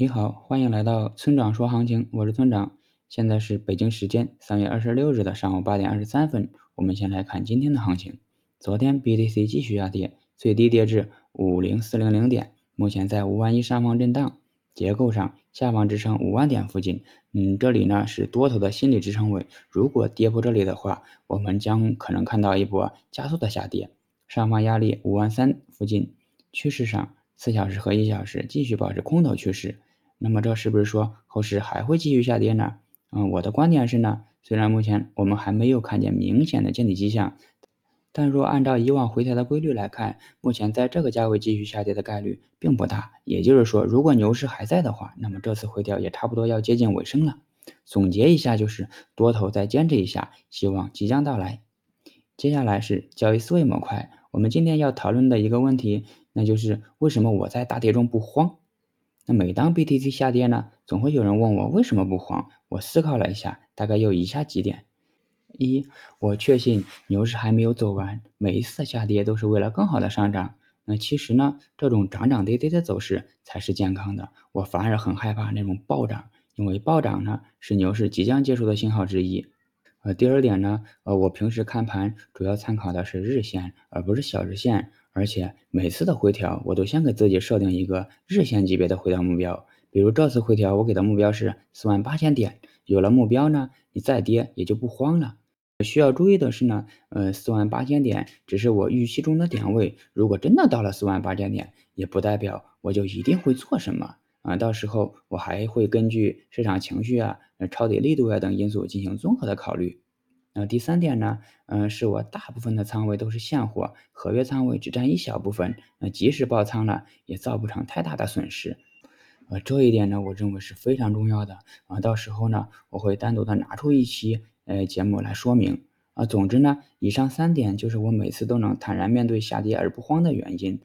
你好，欢迎来到村长说行情，我是村长。现在是北京时间三月二十六日的上午八点二十三分。我们先来看今天的行情。昨天 BTC 继续下跌，最低跌至五零四零零点，目前在五万一上方震荡。结构上，下方支撑五万点附近，嗯，这里呢是多头的心理支撑位。如果跌破这里的话，我们将可能看到一波加速的下跌。上方压力五万三附近，趋势上。四小时和一小时继续保持空头趋势，那么这是不是说后市还会继续下跌呢？嗯，我的观点是呢，虽然目前我们还没有看见明显的见底迹象，但若按照以往回调的规律来看，目前在这个价位继续下跌的概率并不大。也就是说，如果牛市还在的话，那么这次回调也差不多要接近尾声了。总结一下就是多头再坚持一下，希望即将到来。接下来是交易思维模块，我们今天要讨论的一个问题。那就是为什么我在大跌中不慌？每当 BTC 下跌呢，总会有人问我为什么不慌？我思考了一下，大概有以下几点：一，我确信牛市还没有走完，每一次下跌都是为了更好的上涨。那其实呢，这种涨涨跌跌的走势才是健康的。我反而很害怕那种暴涨，因为暴涨呢是牛市即将结束的信号之一。呃，第二点呢，呃，我平时看盘主要参考的是日线，而不是小日线。而且每次的回调，我都先给自己设定一个日线级别的回调目标。比如这次回调，我给的目标是四万八千点。有了目标呢，你再跌也就不慌了。需要注意的是呢，呃，四万八千点只是我预期中的点位。如果真的到了四万八千点，也不代表我就一定会做什么啊。到时候我还会根据市场情绪啊、抄底力度啊等因素进行综合的考虑。那第三点呢，嗯，是我大部分的仓位都是现货，合约仓位只占一小部分，那即使爆仓了，也造不成太大的损失。呃，这一点呢，我认为是非常重要的啊。到时候呢，我会单独的拿出一期呃节目来说明啊。总之呢，以上三点就是我每次都能坦然面对下跌而不慌的原因。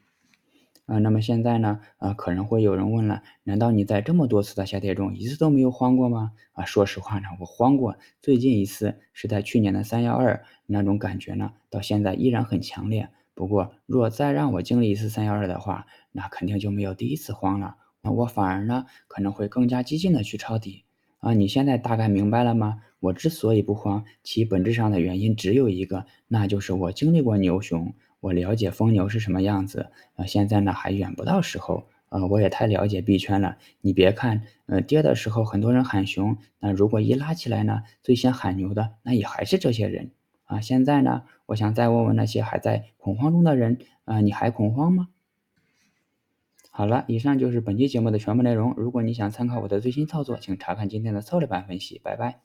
啊，那么现在呢？啊，可能会有人问了，难道你在这么多次的下跌中一次都没有慌过吗？啊，说实话呢，我慌过，最近一次是在去年的三幺二，那种感觉呢，到现在依然很强烈。不过，若再让我经历一次三幺二的话，那肯定就没有第一次慌了。那我反而呢，可能会更加激进的去抄底。啊，你现在大概明白了吗？我之所以不慌，其本质上的原因只有一个，那就是我经历过牛熊。我了解疯牛是什么样子，呃，现在呢还远不到时候，呃，我也太了解币圈了。你别看，呃，跌的时候很多人喊熊，那如果一拉起来呢，最先喊牛的那也还是这些人啊。现在呢，我想再问问那些还在恐慌中的人，啊，你还恐慌吗？好了，以上就是本期节目的全部内容。如果你想参考我的最新操作，请查看今天的策略版分析。拜拜。